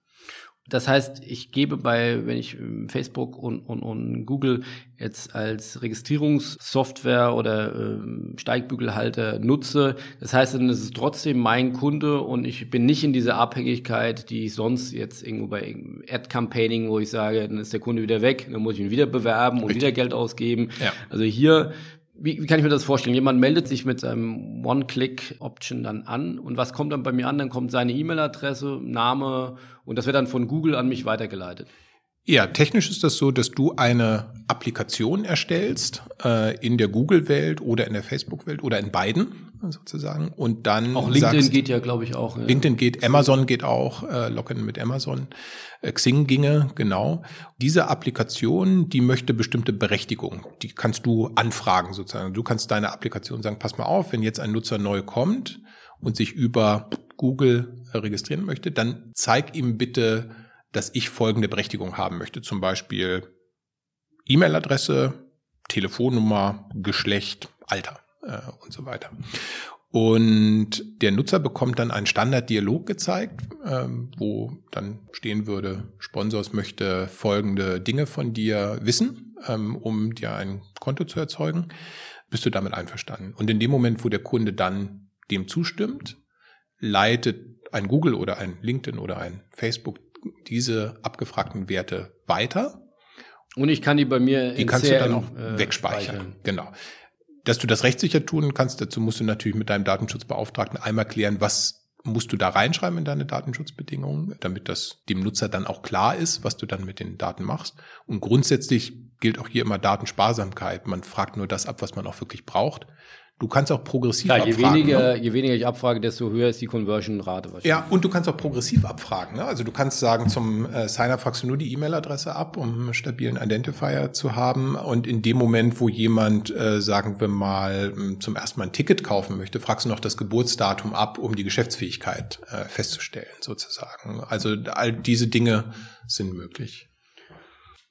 Das heißt, ich gebe bei, wenn ich ähm, Facebook und, und, und Google jetzt als Registrierungssoftware oder ähm, Steigbügelhalter nutze, das heißt, dann ist es trotzdem mein Kunde und ich bin nicht in dieser Abhängigkeit, die ich sonst jetzt irgendwo bei Ad-Campaigning, wo ich sage, dann ist der Kunde wieder weg, dann muss ich ihn wieder bewerben und Richtig. wieder Geld ausgeben. Ja. Also hier wie, wie kann ich mir das vorstellen? Jemand meldet sich mit seinem One-Click-Option dann an und was kommt dann bei mir an? Dann kommt seine E-Mail-Adresse, Name und das wird dann von Google an mich weitergeleitet. Ja, technisch ist das so, dass du eine Applikation erstellst äh, in der Google-Welt oder in der Facebook-Welt oder in beiden sozusagen und dann auch LinkedIn sagst, geht ja, glaube ich, auch. Ja. LinkedIn geht, Amazon geht auch, äh, Login mit Amazon, äh, Xing ginge genau. Diese Applikation, die möchte bestimmte Berechtigung, die kannst du anfragen sozusagen. Du kannst deine Applikation sagen, pass mal auf, wenn jetzt ein Nutzer neu kommt und sich über Google registrieren möchte, dann zeig ihm bitte dass ich folgende Berechtigung haben möchte. Zum Beispiel E-Mail-Adresse, Telefonnummer, Geschlecht, Alter äh, und so weiter. Und der Nutzer bekommt dann einen Standarddialog gezeigt, ähm, wo dann stehen würde, Sponsors möchte folgende Dinge von dir wissen, ähm, um dir ein Konto zu erzeugen. Bist du damit einverstanden? Und in dem Moment, wo der Kunde dann dem zustimmt, leitet ein Google oder ein LinkedIn oder ein Facebook diese abgefragten Werte weiter. Und ich kann die bei mir die kannst CRM, du dann auch äh, wegspeichern. Speichern. Genau. Dass du das rechtssicher tun kannst, dazu musst du natürlich mit deinem Datenschutzbeauftragten einmal klären, was musst du da reinschreiben in deine Datenschutzbedingungen, damit das dem Nutzer dann auch klar ist, was du dann mit den Daten machst. Und grundsätzlich gilt auch hier immer Datensparsamkeit. Man fragt nur das ab, was man auch wirklich braucht. Du kannst auch progressiv Klar, je abfragen. Weniger, ne? Je weniger ich abfrage, desto höher ist die Conversion-Rate wahrscheinlich. Ja, und du kannst auch progressiv abfragen. Ne? Also du kannst sagen, zum äh, Sign-up fragst du nur die E-Mail-Adresse ab, um einen stabilen Identifier zu haben. Und in dem Moment, wo jemand, äh, sagen wir mal, zum ersten Mal ein Ticket kaufen möchte, fragst du noch das Geburtsdatum ab, um die Geschäftsfähigkeit äh, festzustellen, sozusagen. Also all diese Dinge sind möglich.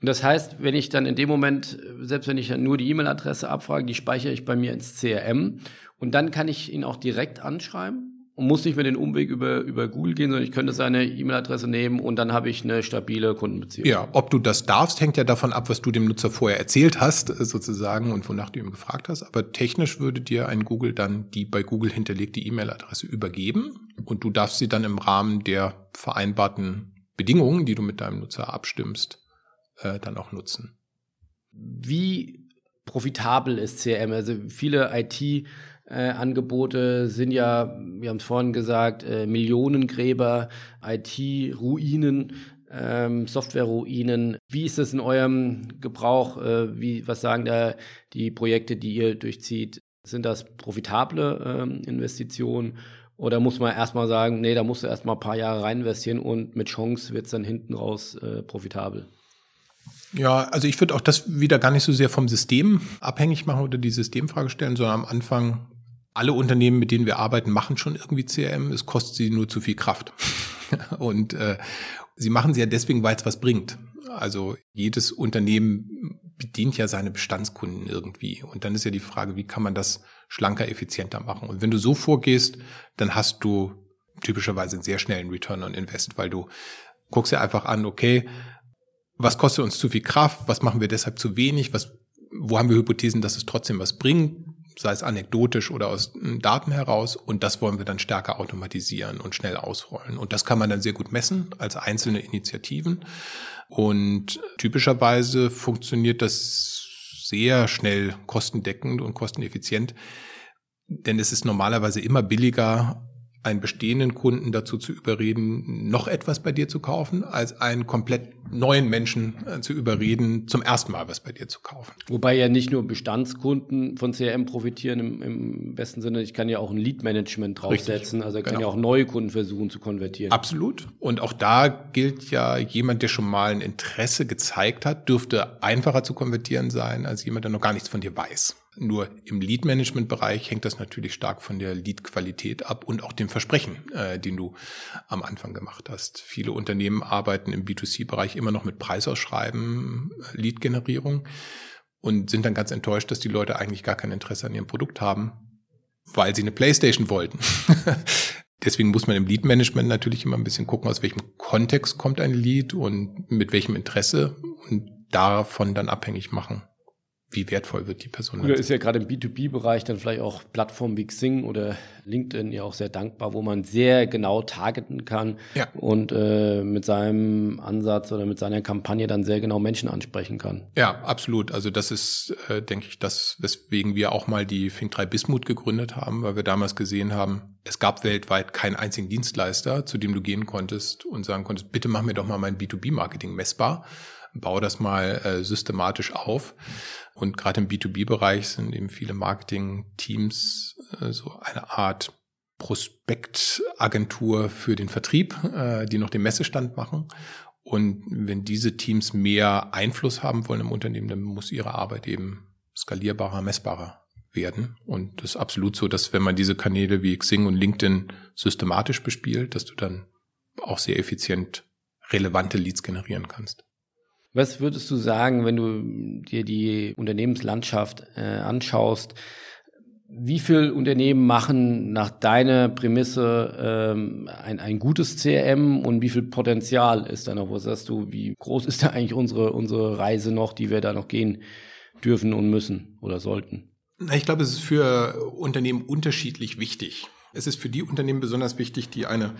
Und das heißt, wenn ich dann in dem Moment, selbst wenn ich dann nur die E-Mail-Adresse abfrage, die speichere ich bei mir ins CRM und dann kann ich ihn auch direkt anschreiben und muss nicht mehr den Umweg über, über Google gehen, sondern ich könnte seine E-Mail-Adresse nehmen und dann habe ich eine stabile Kundenbeziehung. Ja, ob du das darfst, hängt ja davon ab, was du dem Nutzer vorher erzählt hast, sozusagen, und wonach du ihm gefragt hast. Aber technisch würde dir ein Google dann die bei Google hinterlegte E-Mail-Adresse übergeben und du darfst sie dann im Rahmen der vereinbarten Bedingungen, die du mit deinem Nutzer abstimmst, äh, dann auch nutzen. Wie profitabel ist CRM? Also viele IT- äh, Angebote sind ja, wir haben es vorhin gesagt, äh, Millionengräber, IT-Ruinen, ähm, Software-Ruinen. Wie ist das in eurem Gebrauch? Äh, wie, was sagen da die Projekte, die ihr durchzieht? Sind das profitable ähm, Investitionen? Oder muss man erstmal sagen, nee, da musst du erstmal ein paar Jahre rein investieren und mit Chance wird es dann hinten raus äh, profitabel? Ja, also ich würde auch das wieder gar nicht so sehr vom System abhängig machen oder die Systemfrage stellen, sondern am Anfang alle Unternehmen, mit denen wir arbeiten, machen schon irgendwie CRM. Es kostet sie nur zu viel Kraft. <laughs> Und äh, sie machen sie ja deswegen, weil es was bringt. Also jedes Unternehmen bedient ja seine Bestandskunden irgendwie. Und dann ist ja die Frage, wie kann man das schlanker, effizienter machen? Und wenn du so vorgehst, dann hast du typischerweise einen sehr schnellen Return on Invest, weil du guckst ja einfach an, okay, was kostet uns zu viel Kraft, was machen wir deshalb zu wenig, was, wo haben wir Hypothesen, dass es trotzdem was bringt, sei es anekdotisch oder aus Daten heraus. Und das wollen wir dann stärker automatisieren und schnell ausrollen. Und das kann man dann sehr gut messen als einzelne Initiativen. Und typischerweise funktioniert das sehr schnell kostendeckend und kosteneffizient. Denn es ist normalerweise immer billiger, einen bestehenden Kunden dazu zu überreden, noch etwas bei dir zu kaufen, als einen komplett neuen Menschen äh, zu überreden, zum ersten Mal was bei dir zu kaufen. Wobei ja nicht nur Bestandskunden von CRM profitieren im, im besten Sinne, ich kann ja auch ein Lead-Management draufsetzen, Richtig. also ich kann genau. ja auch neue Kunden versuchen zu konvertieren. Absolut. Und auch da gilt ja, jemand, der schon mal ein Interesse gezeigt hat, dürfte einfacher zu konvertieren sein, als jemand, der noch gar nichts von dir weiß. Nur im Lead-Management-Bereich hängt das natürlich stark von der Lead-Qualität ab und auch dem Versprechen, äh, den du am Anfang gemacht hast. Viele Unternehmen arbeiten im B2C-Bereich immer noch mit Preisausschreiben, äh, Lead-Generierung und sind dann ganz enttäuscht, dass die Leute eigentlich gar kein Interesse an ihrem Produkt haben, weil sie eine Playstation wollten. <laughs> Deswegen muss man im Lead-Management natürlich immer ein bisschen gucken, aus welchem Kontext kommt ein Lead und mit welchem Interesse und davon dann abhängig machen, wie wertvoll wird die Person. Oder ist ja gerade im B2B-Bereich dann vielleicht auch Plattformen wie Xing oder LinkedIn ja auch sehr dankbar, wo man sehr genau targeten kann ja. und äh, mit seinem Ansatz oder mit seiner Kampagne dann sehr genau Menschen ansprechen kann. Ja, absolut. Also das ist, äh, denke ich, das, weswegen wir auch mal die Fink 3 Bismut gegründet haben, weil wir damals gesehen haben, es gab weltweit keinen einzigen Dienstleister, zu dem du gehen konntest und sagen konntest, bitte mach mir doch mal mein B2B-Marketing messbar bau das mal äh, systematisch auf. Und gerade im B2B-Bereich sind eben viele Marketing-Teams äh, so eine Art Prospektagentur für den Vertrieb, äh, die noch den Messestand machen. Und wenn diese Teams mehr Einfluss haben wollen im Unternehmen, dann muss ihre Arbeit eben skalierbarer, messbarer werden. Und das ist absolut so, dass wenn man diese Kanäle wie Xing und LinkedIn systematisch bespielt, dass du dann auch sehr effizient relevante Leads generieren kannst. Was würdest du sagen, wenn du dir die Unternehmenslandschaft äh, anschaust? Wie viele Unternehmen machen nach deiner Prämisse ähm, ein, ein gutes CRM und wie viel Potenzial ist da noch? Was sagst du, wie groß ist da eigentlich unsere, unsere Reise noch, die wir da noch gehen dürfen und müssen oder sollten? Ich glaube, es ist für Unternehmen unterschiedlich wichtig. Es ist für die Unternehmen besonders wichtig, die eine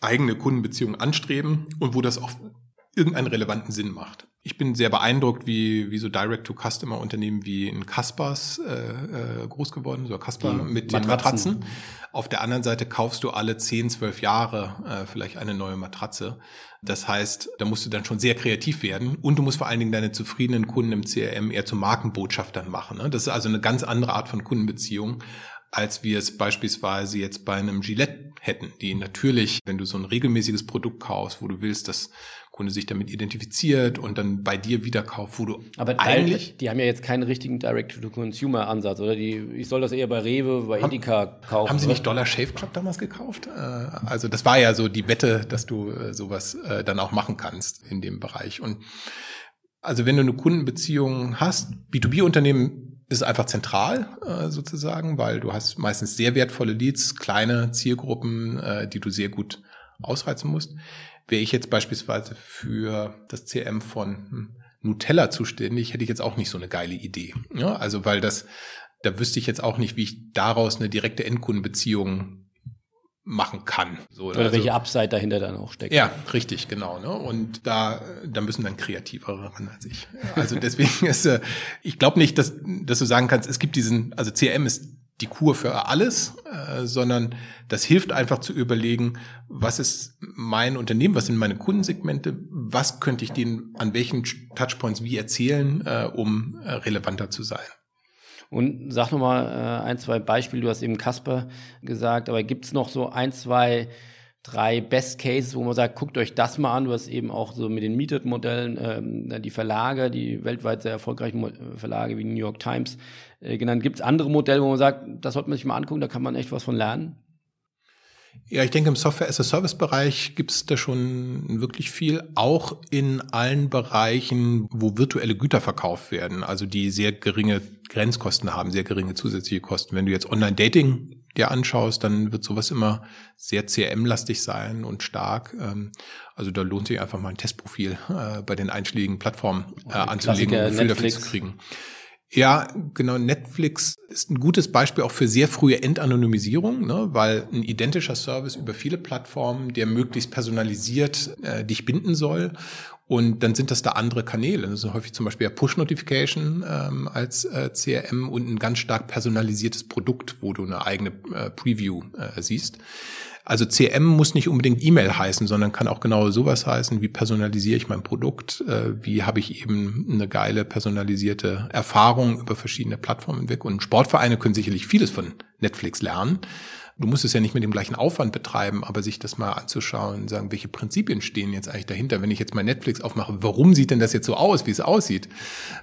eigene Kundenbeziehung anstreben und wo das oft irgendeinen relevanten Sinn macht. Ich bin sehr beeindruckt, wie, wie so Direct-to-Customer-Unternehmen wie in Caspers äh, äh, groß geworden, so Casper Die mit Matratzen. den Matratzen. Auf der anderen Seite kaufst du alle 10, 12 Jahre äh, vielleicht eine neue Matratze. Das heißt, da musst du dann schon sehr kreativ werden und du musst vor allen Dingen deine zufriedenen Kunden im CRM eher zu Markenbotschaftern machen. Ne? Das ist also eine ganz andere Art von Kundenbeziehung als wir es beispielsweise jetzt bei einem Gillette hätten, die natürlich, wenn du so ein regelmäßiges Produkt kaufst, wo du willst, dass Kunde sich damit identifiziert und dann bei dir wieder kauft, wo du Aber eigentlich... Die haben ja jetzt keinen richtigen Direct-to-Consumer-Ansatz, oder? Die, ich soll das eher bei Rewe, bei haben, Edeka kaufen. Haben Sie nicht Dollar Shave Club damals gekauft? Äh, also das war ja so die Wette, dass du äh, sowas äh, dann auch machen kannst in dem Bereich. Und also wenn du eine Kundenbeziehung hast, B2B-Unternehmen ist einfach zentral sozusagen, weil du hast meistens sehr wertvolle Leads, kleine Zielgruppen, die du sehr gut ausreizen musst. Wäre ich jetzt beispielsweise für das CM von hm, Nutella zuständig, hätte ich jetzt auch nicht so eine geile Idee. Ja, also weil das, da wüsste ich jetzt auch nicht, wie ich daraus eine direkte Endkundenbeziehung machen kann. So, Oder also, welche Upside dahinter dann auch steckt. Ja, richtig, genau. Ne? Und da, da müssen dann kreativere ran als ich. Also deswegen <laughs> ist, äh, ich glaube nicht, dass, dass du sagen kannst, es gibt diesen, also CRM ist die Kur für alles, äh, sondern das hilft einfach zu überlegen, was ist mein Unternehmen, was sind meine Kundensegmente, was könnte ich denen an welchen Touchpoints wie erzählen, äh, um äh, relevanter zu sein. Und sag nochmal äh, ein, zwei Beispiele, du hast eben Kasper gesagt, aber gibt's noch so ein, zwei drei Best Cases, wo man sagt, guckt euch das mal an. Du hast eben auch so mit den Metered-Modellen ähm, die Verlage, die weltweit sehr erfolgreichen Verlage wie New York Times äh, genannt. Gibt es andere Modelle, wo man sagt, das sollte man sich mal angucken, da kann man echt was von lernen? Ja, ich denke, im Software-as-a-Service-Bereich gibt es da schon wirklich viel, auch in allen Bereichen, wo virtuelle Güter verkauft werden, also die sehr geringe Grenzkosten haben, sehr geringe zusätzliche Kosten. Wenn du jetzt Online-Dating dir anschaust, dann wird sowas immer sehr CRM-lastig sein und stark. Ähm, also da lohnt sich einfach mal ein Testprofil äh, bei den einschlägigen Plattformen äh, anzulegen, um ein Gefühl dafür zu kriegen. Ja, genau. Netflix ist ein gutes Beispiel auch für sehr frühe Entanonymisierung, ne, weil ein identischer Service über viele Plattformen, der möglichst personalisiert äh, dich binden soll Und dann sind das da andere Kanäle. Das sind häufig zum Beispiel Push-Notification ähm, als äh, CRM und ein ganz stark personalisiertes Produkt, wo du eine eigene äh, Preview äh, siehst. Also CM muss nicht unbedingt E-Mail heißen, sondern kann auch genau sowas heißen, wie personalisiere ich mein Produkt, äh, wie habe ich eben eine geile personalisierte Erfahrung über verschiedene Plattformen weg. Und Sportvereine können sicherlich vieles von Netflix lernen. Du musst es ja nicht mit dem gleichen Aufwand betreiben, aber sich das mal anzuschauen, sagen, welche Prinzipien stehen jetzt eigentlich dahinter, wenn ich jetzt mal Netflix aufmache, warum sieht denn das jetzt so aus, wie es aussieht?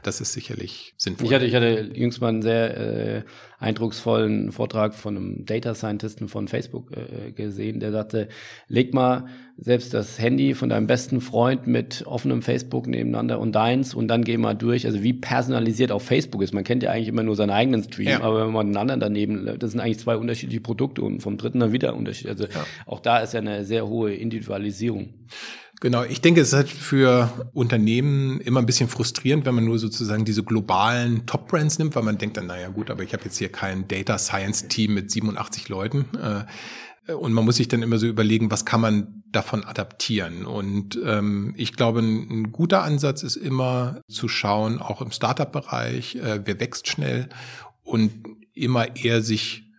Das ist sicherlich sinnvoll. Ich hatte, ich hatte jüngst mal einen sehr äh, eindrucksvollen Vortrag von einem Data Scientisten von Facebook äh, gesehen, der sagte, leg mal selbst das Handy von deinem besten Freund mit offenem Facebook nebeneinander und deins und dann geh mal durch, also wie personalisiert auf Facebook ist. Man kennt ja eigentlich immer nur seinen eigenen Stream, ja. aber wenn man einen anderen daneben, das sind eigentlich zwei unterschiedliche Produkte und vom dritten dann wieder Unterschied. Also ja. auch da ist ja eine sehr hohe Individualisierung. Genau, ich denke, es ist halt für Unternehmen immer ein bisschen frustrierend, wenn man nur sozusagen diese globalen Top-Brands nimmt, weil man denkt dann, naja gut, aber ich habe jetzt hier kein Data Science-Team mit 87 Leuten. Äh, und man muss sich dann immer so überlegen, was kann man davon adaptieren. Und ähm, ich glaube, ein, ein, guter Ansatz ist immer zu schauen, auch im Startup-Bereich, äh, wer wächst schnell und immer eher sich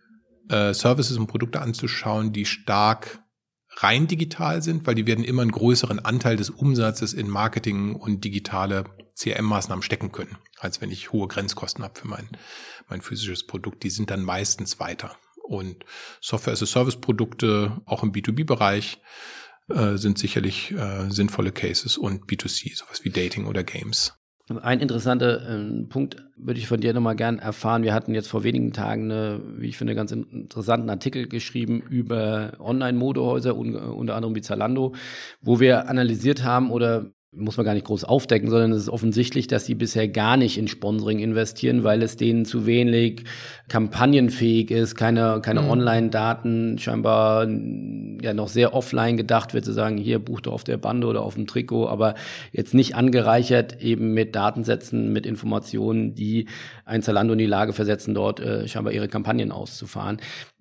äh, Services und Produkte anzuschauen, die stark rein digital sind, weil die werden immer einen größeren Anteil des Umsatzes in Marketing und digitale CRM-Maßnahmen stecken können, als wenn ich hohe Grenzkosten habe für mein, mein physisches Produkt. Die sind dann meistens weiter. Und Software-as-a-Service-Produkte, auch im B2B-Bereich, äh, sind sicherlich äh, sinnvolle Cases und B2C, sowas wie Dating oder Games. Ein interessanter äh, Punkt würde ich von dir nochmal gern erfahren. Wir hatten jetzt vor wenigen Tagen, eine, wie ich finde, ganz interessanten Artikel geschrieben über Online-Modehäuser, unter anderem wie Zalando, wo wir analysiert haben oder muss man gar nicht groß aufdecken, sondern es ist offensichtlich, dass sie bisher gar nicht in Sponsoring investieren, weil es denen zu wenig kampagnenfähig ist, keine, keine mhm. Online-Daten, scheinbar ja noch sehr offline gedacht wird, zu sagen, hier buch doch auf der Bande oder auf dem Trikot, aber jetzt nicht angereichert eben mit Datensätzen, mit Informationen, die ein Zalando in die Lage versetzen, dort äh, scheinbar ihre Kampagnen auszufahren.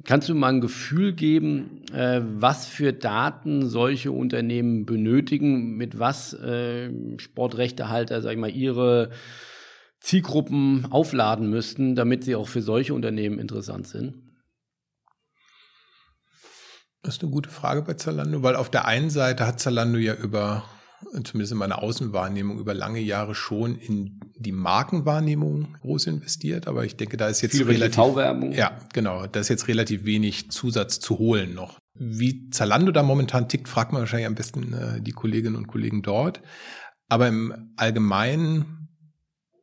Kannst du mal ein Gefühl geben, äh, was für Daten solche Unternehmen benötigen, mit was äh, Sportrechtehalter, sag ich mal, ihre Zielgruppen aufladen müssten, damit sie auch für solche Unternehmen interessant sind? Das ist eine gute Frage bei Zalando, weil auf der einen Seite hat Zalando ja über zumindest in meiner Außenwahrnehmung über lange Jahre schon in die Markenwahrnehmung groß investiert, aber ich denke, da ist jetzt Viel relativ Ja, genau, da ist jetzt relativ wenig Zusatz zu holen noch. Wie Zalando da momentan tickt, fragt man wahrscheinlich am besten äh, die Kolleginnen und Kollegen dort. Aber im Allgemeinen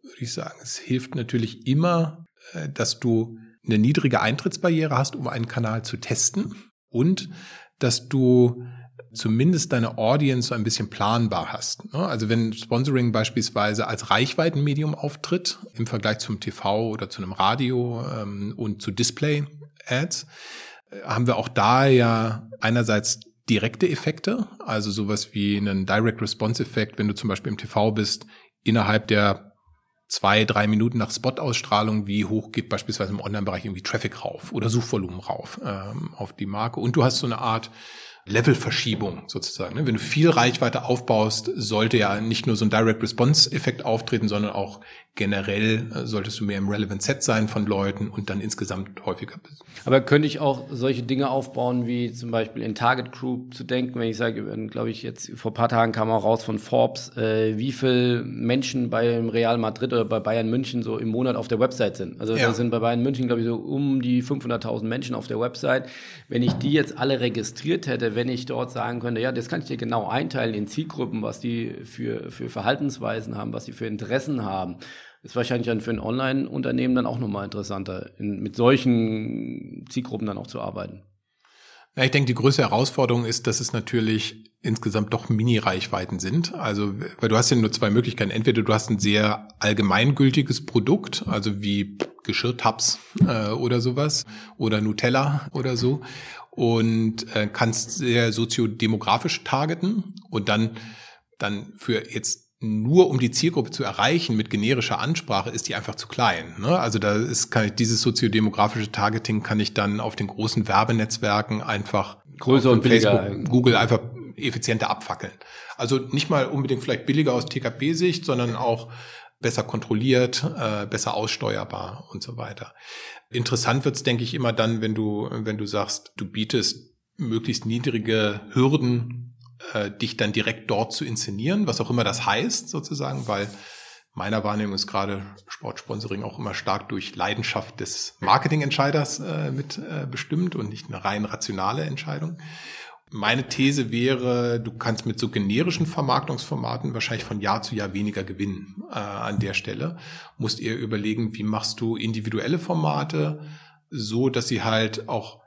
würde ich sagen, es hilft natürlich immer, äh, dass du eine niedrige Eintrittsbarriere hast, um einen Kanal zu testen und dass du zumindest deine Audience so ein bisschen planbar hast. Ne? Also wenn Sponsoring beispielsweise als Reichweitenmedium auftritt im Vergleich zum TV oder zu einem Radio ähm, und zu Display-Ads, äh, haben wir auch da ja einerseits direkte Effekte, also sowas wie einen Direct Response Effekt, wenn du zum Beispiel im TV bist, innerhalb der zwei, drei Minuten nach Spot-Ausstrahlung, wie hoch geht beispielsweise im Online-Bereich irgendwie Traffic rauf oder Suchvolumen rauf ähm, auf die Marke. Und du hast so eine Art Levelverschiebung sozusagen. Ne? Wenn du viel Reichweite aufbaust, sollte ja nicht nur so ein Direct Response Effekt auftreten, sondern auch generell äh, solltest du mehr im Relevant Set sein von Leuten und dann insgesamt häufiger bist. Aber könnte ich auch solche Dinge aufbauen, wie zum Beispiel in Target Group zu denken, wenn ich sage, glaube ich, jetzt vor ein paar Tagen kam auch raus von Forbes, äh, wie viel Menschen beim Real Madrid oder bei Bayern München so im Monat auf der Website sind. Also ja. da sind bei Bayern München, glaube ich, so um die 500.000 Menschen auf der Website. Wenn ich die jetzt alle registriert hätte, wenn ich dort sagen könnte, ja, das kann ich dir genau einteilen in Zielgruppen, was die für, für Verhaltensweisen haben, was sie für Interessen haben ist wahrscheinlich dann für ein Online-Unternehmen dann auch nochmal interessanter, in, mit solchen Zielgruppen dann auch zu arbeiten. Ja, ich denke, die größte Herausforderung ist, dass es natürlich insgesamt doch Mini-Reichweiten sind. Also, weil du hast ja nur zwei Möglichkeiten. Entweder du hast ein sehr allgemeingültiges Produkt, also wie Geschirrtabs äh, oder sowas, oder Nutella oder so, und äh, kannst sehr soziodemografisch targeten und dann dann für jetzt nur um die Zielgruppe zu erreichen mit generischer Ansprache, ist die einfach zu klein. Ne? Also da ist, kann ich dieses soziodemografische Targeting kann ich dann auf den großen Werbenetzwerken einfach größer und Facebook, Google einfach effizienter abfackeln. Also nicht mal unbedingt vielleicht billiger aus TKP-Sicht, sondern auch besser kontrolliert, äh, besser aussteuerbar und so weiter. Interessant wird's, denke ich, immer dann, wenn du, wenn du sagst, du bietest möglichst niedrige Hürden, äh, dich dann direkt dort zu inszenieren, was auch immer das heißt, sozusagen, weil meiner Wahrnehmung ist gerade Sportsponsoring auch immer stark durch Leidenschaft des Marketingentscheiders äh, mit äh, bestimmt und nicht eine rein rationale Entscheidung. Meine These wäre, du kannst mit so generischen Vermarktungsformaten wahrscheinlich von Jahr zu Jahr weniger gewinnen äh, an der Stelle. Musst eher überlegen, wie machst du individuelle Formate so, dass sie halt auch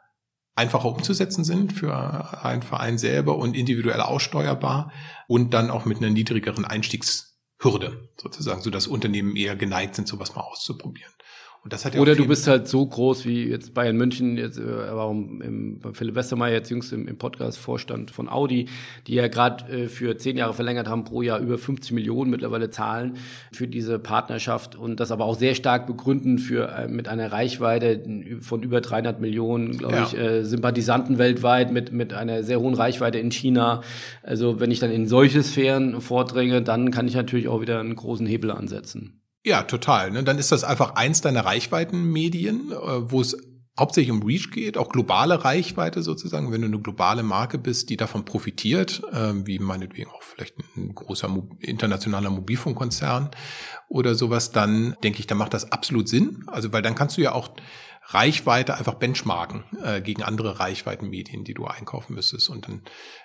einfacher umzusetzen sind für einen Verein selber und individuell aussteuerbar und dann auch mit einer niedrigeren Einstiegshürde sozusagen, so dass Unternehmen eher geneigt sind, sowas mal auszuprobieren. Ja Oder du bist halt so groß wie jetzt Bayern München, jetzt, äh, warum im, Philipp Westermeier jetzt jüngst im, im Podcast Vorstand von Audi, die ja gerade äh, für zehn Jahre verlängert haben, pro Jahr über 50 Millionen mittlerweile zahlen für diese Partnerschaft und das aber auch sehr stark begründen für äh, mit einer Reichweite von über 300 Millionen, glaube ja. ich, äh, Sympathisanten weltweit mit mit einer sehr hohen Reichweite in China. Also wenn ich dann in solche Sphären vordringe, dann kann ich natürlich auch wieder einen großen Hebel ansetzen. Ja, total. Ne? Dann ist das einfach eins deiner Reichweitenmedien, äh, wo es hauptsächlich um Reach geht, auch globale Reichweite sozusagen. Wenn du eine globale Marke bist, die davon profitiert, äh, wie meinetwegen auch vielleicht ein großer internationaler Mobilfunkkonzern oder sowas, dann denke ich, da macht das absolut Sinn. Also, weil dann kannst du ja auch Reichweite einfach benchmarken äh, gegen andere Reichweitenmedien, die du einkaufen müsstest. Und dann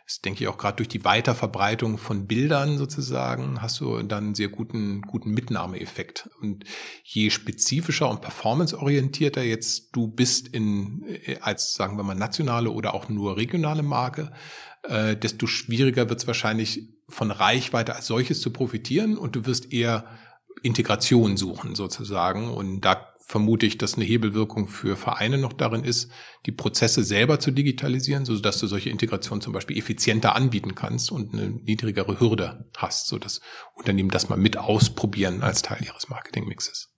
ist, denke ich, auch gerade durch die Weiterverbreitung von Bildern sozusagen, hast du dann einen sehr guten, guten Mitnahmeeffekt. Und je spezifischer und performanceorientierter jetzt du bist in, äh, als, sagen wir mal, nationale oder auch nur regionale Marke, äh, desto schwieriger wird es wahrscheinlich von Reichweite als solches zu profitieren und du wirst eher Integration suchen sozusagen. Und da vermute ich, dass eine Hebelwirkung für Vereine noch darin ist, die Prozesse selber zu digitalisieren, so dass du solche Integrationen zum Beispiel effizienter anbieten kannst und eine niedrigere Hürde hast, so dass Unternehmen das mal mit ausprobieren als Teil ihres Marketingmixes.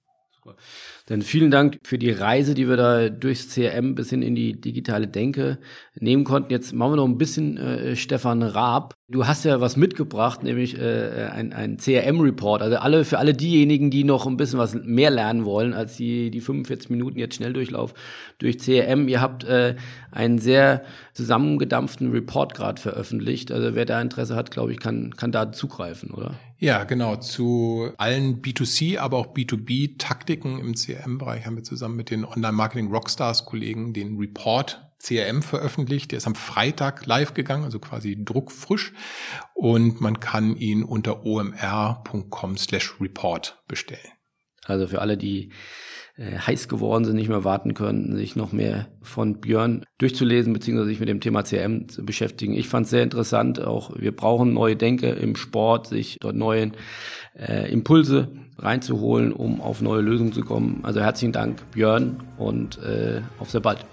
Dann vielen Dank für die Reise, die wir da durchs CRM bis hin in die digitale Denke nehmen konnten. Jetzt machen wir noch ein bisschen äh, Stefan Raab. Du hast ja was mitgebracht, nämlich äh, ein, ein CRM-Report. Also alle für alle diejenigen, die noch ein bisschen was mehr lernen wollen als die, die 45 Minuten jetzt Schnelldurchlauf durch CRM. Ihr habt äh, einen sehr zusammengedampften Report gerade veröffentlicht. Also wer da Interesse hat, glaube ich, kann, kann da zugreifen, oder? Ja, genau. Zu allen B2C, aber auch B2B-Taktiken im CRM-Bereich haben wir zusammen mit den Online-Marketing-Rockstars-Kollegen den Report CRM veröffentlicht. Der ist am Freitag live gegangen, also quasi druckfrisch. Und man kann ihn unter omr.com slash report bestellen. Also für alle, die äh, heiß geworden sind, nicht mehr warten können, sich noch mehr von Björn durchzulesen, beziehungsweise sich mit dem Thema CRM zu beschäftigen. Ich fand es sehr interessant, auch wir brauchen neue Denke im Sport, sich dort neue äh, Impulse reinzuholen, um auf neue Lösungen zu kommen. Also herzlichen Dank, Björn, und äh, auf sehr bald.